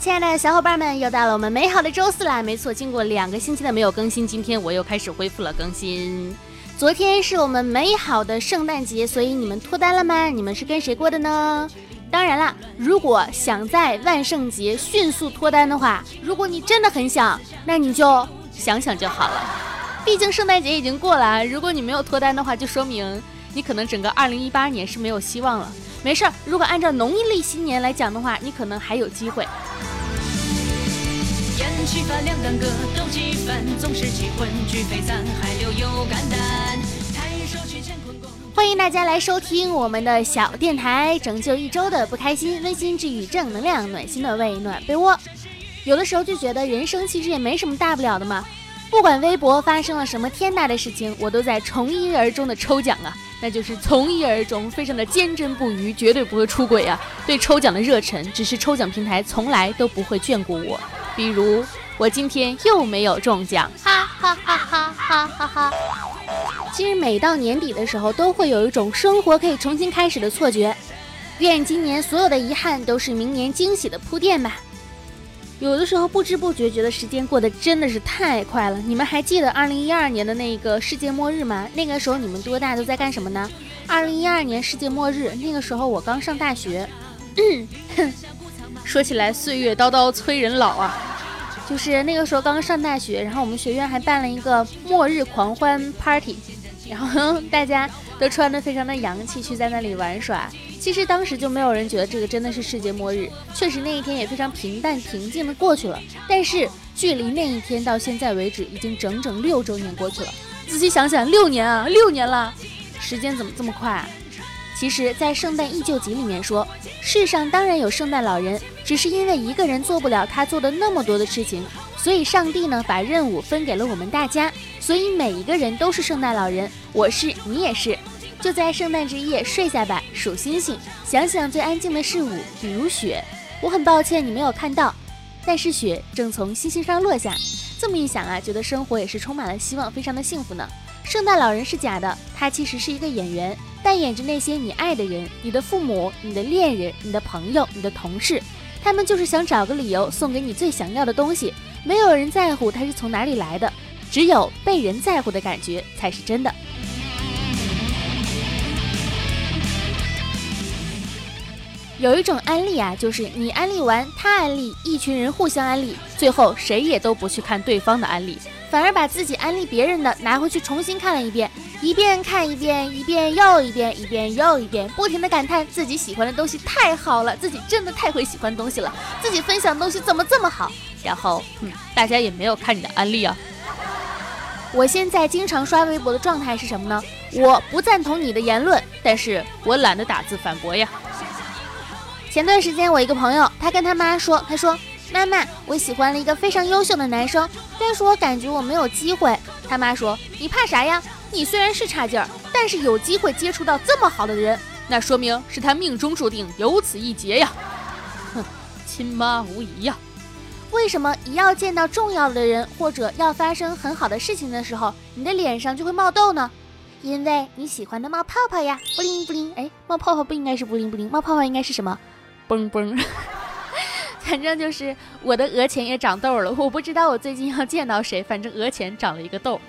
亲爱的小伙伴们，又到了我们美好的周四啦！没错，经过两个星期的没有更新，今天我又开始恢复了更新。昨天是我们美好的圣诞节，所以你们脱单了吗？你们是跟谁过的呢？当然啦，如果想在万圣节迅速脱单的话，如果你真的很想，那你就想想就好了。毕竟圣诞节已经过了，如果你没有脱单的话，就说明你可能整个二零一八年是没有希望了。没事儿，如果按照农历新年来讲的话，你可能还有机会。欢迎大家来收听我们的小电台，拯救一周的不开心，温馨治愈正能量，暖心暖胃暖被窝。有的时候就觉得人生其实也没什么大不了的嘛，不管微博发生了什么天大的事情，我都在从一而终的抽奖啊。那就是从一而终，非常的坚贞不渝，绝对不会出轨啊！对抽奖的热忱，只是抽奖平台从来都不会眷顾我。比如我今天又没有中奖，哈哈哈哈哈哈哈！其实每到年底的时候，都会有一种生活可以重新开始的错觉。愿今年所有的遗憾都是明年惊喜的铺垫吧。有的时候不知不觉觉得时间过得真的是太快了。你们还记得二零一二年的那个世界末日吗？那个时候你们多大都在干什么呢？二零一二年世界末日，那个时候我刚上大学。哼，说起来岁月叨叨催人老啊。就是那个时候刚上大学，然后我们学院还办了一个末日狂欢 party，然后大家都穿得非常的洋气，去在那里玩耍。其实当时就没有人觉得这个真的是世界末日，确实那一天也非常平淡平静的过去了。但是距离那一天到现在为止，已经整整六周年过去了。仔细想想，六年啊，六年了，时间怎么这么快啊？其实，在《圣诞忆旧集》里面说，世上当然有圣诞老人，只是因为一个人做不了他做的那么多的事情，所以上帝呢把任务分给了我们大家，所以每一个人都是圣诞老人，我是，你也是。就在圣诞之夜睡下吧，数星星，想想最安静的事物，比如雪。我很抱歉你没有看到，但是雪正从星星上落下。这么一想啊，觉得生活也是充满了希望，非常的幸福呢。圣诞老人是假的，他其实是一个演员，扮演着那些你爱的人，你的父母、你的恋人、你的朋友、你的同事，他们就是想找个理由送给你最想要的东西。没有人在乎他是从哪里来的，只有被人在乎的感觉才是真的。有一种安利啊，就是你安利完，他安利，一群人互相安利，最后谁也都不去看对方的安利，反而把自己安利别人的拿回去重新看了一遍，一遍看一遍，一遍又一遍，一遍又一遍，不停的感叹自己喜欢的东西太好了，自己真的太会喜欢东西了，自己分享东西怎么这么好？然后，嗯，大家也没有看你的安利啊。我现在经常刷微博的状态是什么呢？我不赞同你的言论，但是我懒得打字反驳呀。前段时间，我一个朋友，他跟他妈说：“他说，妈妈，我喜欢了一个非常优秀的男生，但是我感觉我没有机会。”他妈说：“你怕啥呀？你虽然是差劲儿，但是有机会接触到这么好的人，那说明是他命中注定有此一劫呀。”哼，亲妈无疑呀。为什么一要见到重要的人或者要发生很好的事情的时候，你的脸上就会冒痘呢？因为你喜欢的冒泡泡呀，布灵布灵。哎，冒泡泡不应该是布灵布灵，冒泡泡应该是什么？嘣嘣，反正就是我的额前也长痘了。我不知道我最近要见到谁，反正额前长了一个痘。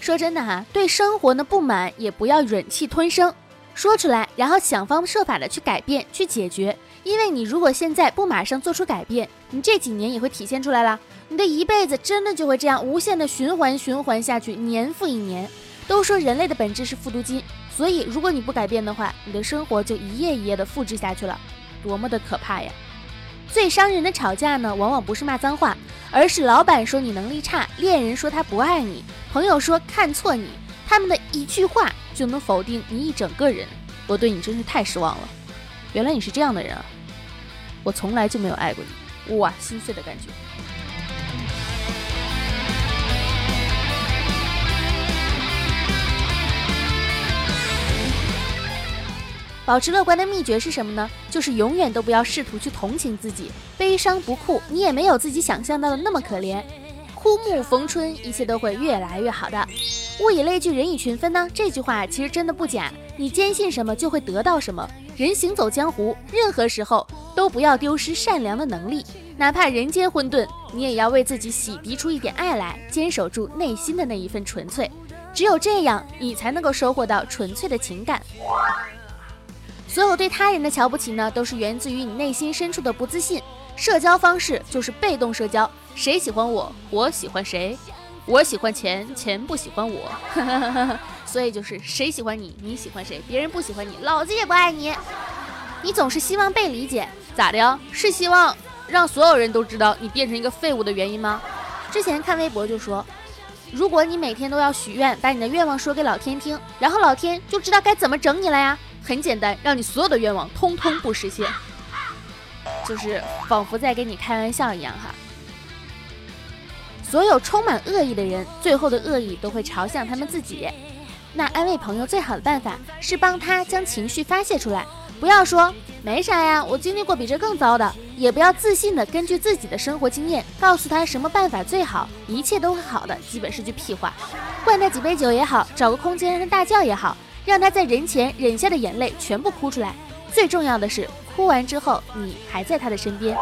说真的哈，对生活的不满也不要忍气吞声，说出来，然后想方设法的去改变、去解决。因为你如果现在不马上做出改变，你这几年也会体现出来了。你的一辈子真的就会这样无限的循环循环下去，年复一年。都说人类的本质是复读机，所以如果你不改变的话，你的生活就一页一页的复制下去了。多么的可怕呀！最伤人的吵架呢，往往不是骂脏话，而是老板说你能力差，恋人说他不爱你，朋友说看错你，他们的一句话就能否定你一整个人。我对你真是太失望了，原来你是这样的人啊！我从来就没有爱过你，哇，心碎的感觉。保持乐观的秘诀是什么呢？就是永远都不要试图去同情自己，悲伤不酷，你也没有自己想象到的那么可怜。枯木逢春，一切都会越来越好的。物以类聚，人以群分呢？这句话其实真的不假。你坚信什么，就会得到什么。人行走江湖，任何时候都不要丢失善良的能力，哪怕人间混沌，你也要为自己洗涤出一点爱来，坚守住内心的那一份纯粹。只有这样，你才能够收获到纯粹的情感。所有对他人的瞧不起呢，都是源自于你内心深处的不自信。社交方式就是被动社交，谁喜欢我，我喜欢谁，我喜欢钱，钱不喜欢我。所以就是谁喜欢你，你喜欢谁，别人不喜欢你，老子也不爱你。你总是希望被理解，咋的呀？是希望让所有人都知道你变成一个废物的原因吗？之前看微博就说，如果你每天都要许愿，把你的愿望说给老天听，然后老天就知道该怎么整你了呀。很简单，让你所有的愿望通通不实现，就是仿佛在跟你开玩笑一样哈。所有充满恶意的人，最后的恶意都会朝向他们自己。那安慰朋友最好的办法是帮他将情绪发泄出来，不要说没啥呀，我经历过比这更糟的，也不要自信的根据自己的生活经验告诉他什么办法最好，一切都会好的，基本是句屁话。灌他几杯酒也好，找个空间让他大叫也好，让他在人前忍下的眼泪全部哭出来。最重要的是，哭完之后你还在他的身边。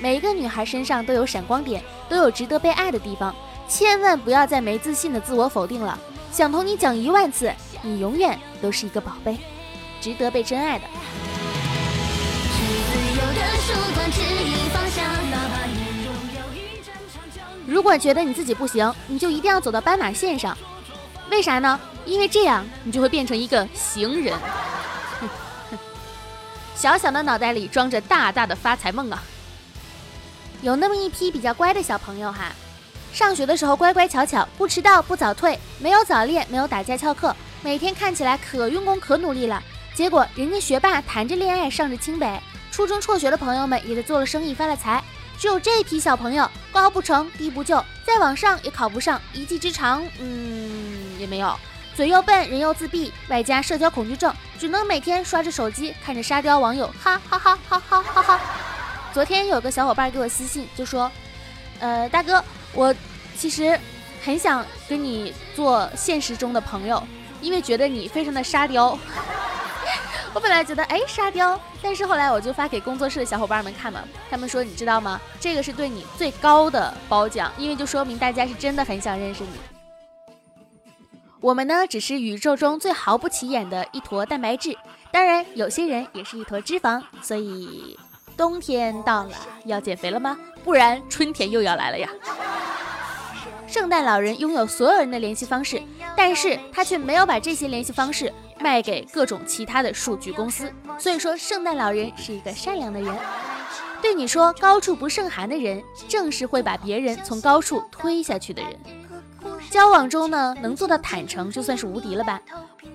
每一个女孩身上都有闪光点，都有值得被爱的地方，千万不要再没自信的自我否定了。想同你讲一万次，你永远都是一个宝贝，值得被真爱的。如果觉得你自己不行，你就一定要走到斑马线上。为啥呢？因为这样你就会变成一个行人。小小的脑袋里装着大大的发财梦啊！有那么一批比较乖的小朋友哈。上学的时候乖乖巧巧，不迟到不早退，没有早恋，没有打架翘课，每天看起来可用功可努力了。结果人家学霸谈着恋爱上着清北，初中辍学的朋友们也在做了生意发了财。只有这批小朋友高不成低不就，再往上也考不上，一技之长嗯也没有，嘴又笨人又自闭，外加社交恐惧症，只能每天刷着手机看着沙雕网友，哈哈哈哈哈哈哈。昨天有个小伙伴给我私信就说，呃大哥。我其实很想跟你做现实中的朋友，因为觉得你非常的沙雕。我本来觉得哎沙雕，但是后来我就发给工作室的小伙伴们看嘛，他们说你知道吗？这个是对你最高的褒奖，因为就说明大家是真的很想认识你。我们呢只是宇宙中最毫不起眼的一坨蛋白质，当然有些人也是一坨脂肪，所以冬天到了要减肥了吗？不然春天又要来了呀。圣诞老人拥有所有人的联系方式，但是他却没有把这些联系方式卖给各种其他的数据公司。所以说，圣诞老人是一个善良的人。对你说高处不胜寒的人，正是会把别人从高处推下去的人。交往中呢，能做到坦诚，就算是无敌了吧。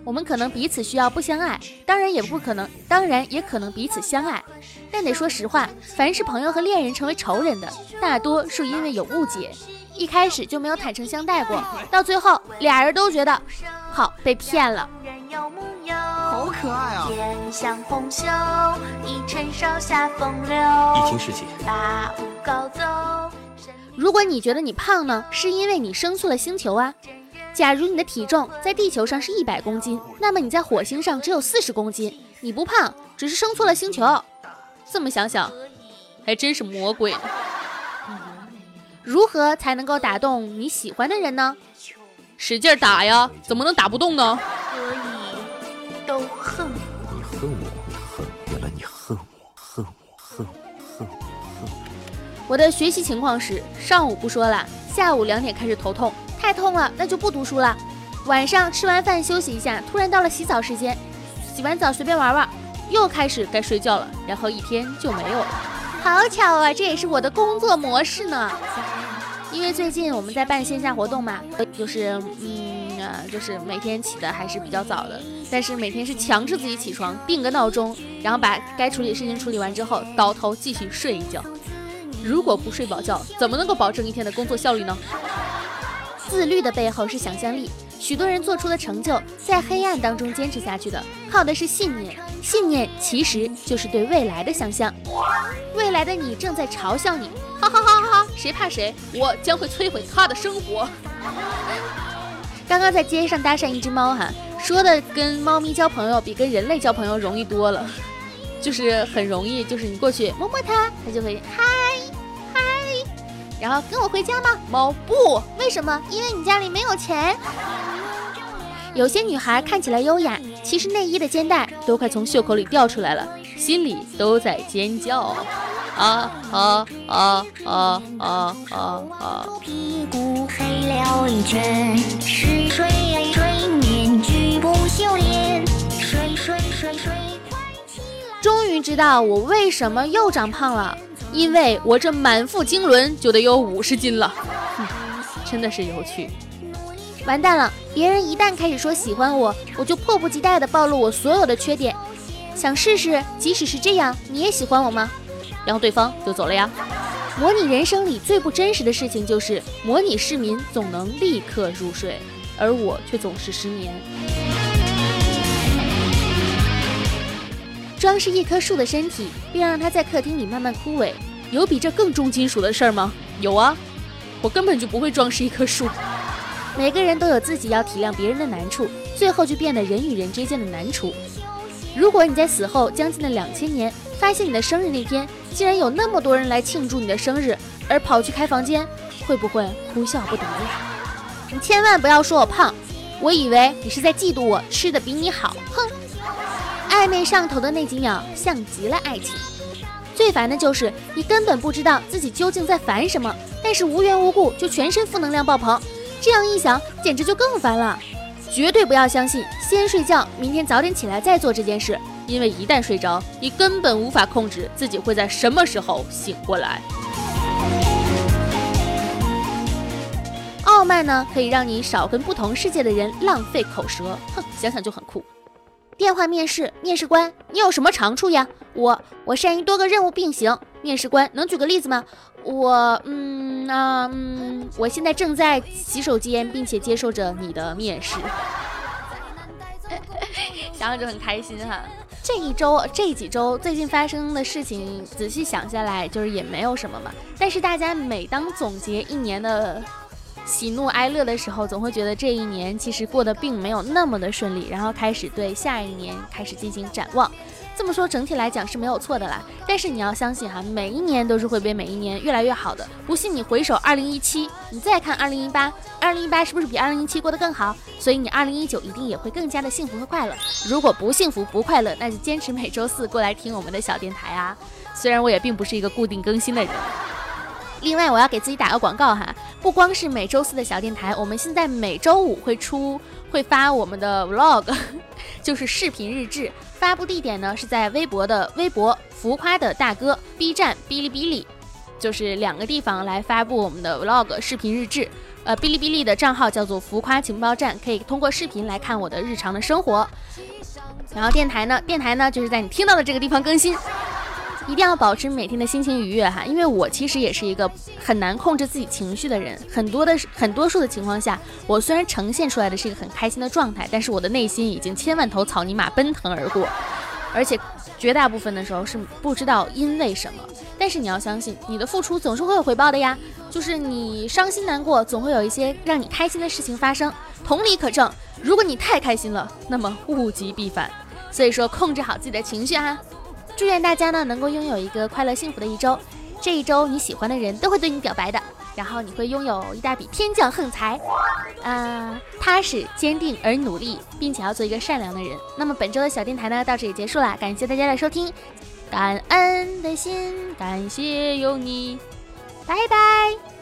我们可能彼此需要不相爱，当然也不可能，当然也可能彼此相爱。但得说实话，凡是朋友和恋人成为仇人的，大多是因为有误解。一开始就没有坦诚相待过，到最后俩人都觉得好被骗了。好可爱啊！如果你觉得你胖呢，是因为你生错了星球啊。假如你的体重在地球上是一百公斤，那么你在火星上只有四十公斤，你不胖，只是生错了星球。这么想想，还真是魔鬼呢。如何才能够打动你喜欢的人呢？使劲打呀！怎么能打不动呢？所以都恨我，你恨我，恨，原来你恨我，恨我，恨我，恨我，恨。我的学习情况是：上午不说了，下午两点开始头痛，太痛了，那就不读书了。晚上吃完饭休息一下，突然到了洗澡时间，洗完澡随便玩玩，又开始该睡觉了，然后一天就没有了。好巧啊，这也是我的工作模式呢。因为最近我们在办线下活动嘛，就是嗯啊，就是每天起的还是比较早的，但是每天是强制自己起床，定个闹钟，然后把该处理的事情处理完之后，倒头继续睡一觉。如果不睡饱觉，怎么能够保证一天的工作效率呢？自律的背后是想象力。许多人做出的成就，在黑暗当中坚持下去的，靠的是信念。信念其实就是对未来的想象。未来的你正在嘲笑你，哈哈哈哈！谁怕谁？我将会摧毁他的生活。刚刚在街上搭讪一只猫哈，说的跟猫咪交朋友比跟人类交朋友容易多了，就是很容易，就是你过去摸摸它，它就会嗨，然后跟我回家吗？猫不，为什么？因为你家里没有钱。有些女孩看起来优雅，其实内衣的肩带都快从袖口里掉出来了，心里都在尖叫。啊啊啊啊啊啊啊！屁股黑了一圈，是谁谁面具不修炼？谁谁谁谁快起来！终于知道我为什么又长胖了，因为我这满腹经纶就得有五十斤了，真的是有趣。完蛋了，别人一旦开始说喜欢我，我就迫不及待地暴露我所有的缺点。想试试，即使是这样，你也喜欢我吗？然后对方就走了呀。模拟人生里最不真实的事情就是模拟市民总能立刻入睡，而我却总是失眠。装饰一棵树的身体，并让它在客厅里慢慢枯萎，有比这更重金属的事儿吗？有啊，我根本就不会装饰一棵树。每个人都有自己要体谅别人的难处，最后就变得人与人之间的难处。如果你在死后将近的两千年，发现你的生日那天。竟然有那么多人来庆祝你的生日，而跑去开房间，会不会哭笑不得呀？你千万不要说我胖，我以为你是在嫉妒我吃的比你好。哼，暧昧上头的那几秒像极了爱情。最烦的就是你根本不知道自己究竟在烦什么，但是无缘无故就全身负能量爆棚，这样一想简直就更烦了。绝对不要相信先睡觉，明天早点起来再做这件事。因为一旦睡着，你根本无法控制自己会在什么时候醒过来。傲慢呢，可以让你少跟不同世界的人浪费口舌。哼，想想就很酷。电话面试，面试官，你有什么长处呀？我，我善于多个任务并行。面试官，能举个例子吗？我，嗯，那，嗯，我现在正在洗手间，并且接受着你的面试。想想就很开心哈。这一周这几周最近发生的事情，仔细想下来，就是也没有什么嘛。但是大家每当总结一年的喜怒哀乐的时候，总会觉得这一年其实过得并没有那么的顺利，然后开始对下一年开始进行展望。这么说整体来讲是没有错的啦，但是你要相信哈，每一年都是会比每一年越来越好的。不信你回首二零一七，你再看二零一八，二零一八是不是比二零一七过得更好？所以你二零一九一定也会更加的幸福和快乐。如果不幸福不快乐，那就坚持每周四过来听我们的小电台啊。虽然我也并不是一个固定更新的人。另外，我要给自己打个广告哈，不光是每周四的小电台，我们现在每周五会出会发我们的 vlog，就是视频日志。发布地点呢是在微博的微博浮夸的大哥，B 站哔哩哔哩，就是两个地方来发布我们的 vlog 视频日志。呃，哔哩哔哩的账号叫做浮夸情报站，可以通过视频来看我的日常的生活。然后电台呢，电台呢就是在你听到的这个地方更新。一定要保持每天的心情愉悦哈，因为我其实也是一个很难控制自己情绪的人。很多的很多数的情况下，我虽然呈现出来的是一个很开心的状态，但是我的内心已经千万头草泥马奔腾而过，而且绝大部分的时候是不知道因为什么。但是你要相信，你的付出总是会有回报的呀。就是你伤心难过，总会有一些让你开心的事情发生。同理可证，如果你太开心了，那么物极必反。所以说，控制好自己的情绪哈。祝愿大家呢能够拥有一个快乐幸福的一周，这一周你喜欢的人都会对你表白的，然后你会拥有一大笔天降横财，啊，踏实坚定而努力，并且要做一个善良的人。那么本周的小电台呢到这里结束了，感谢大家的收听，感恩的心，感谢有你，拜拜。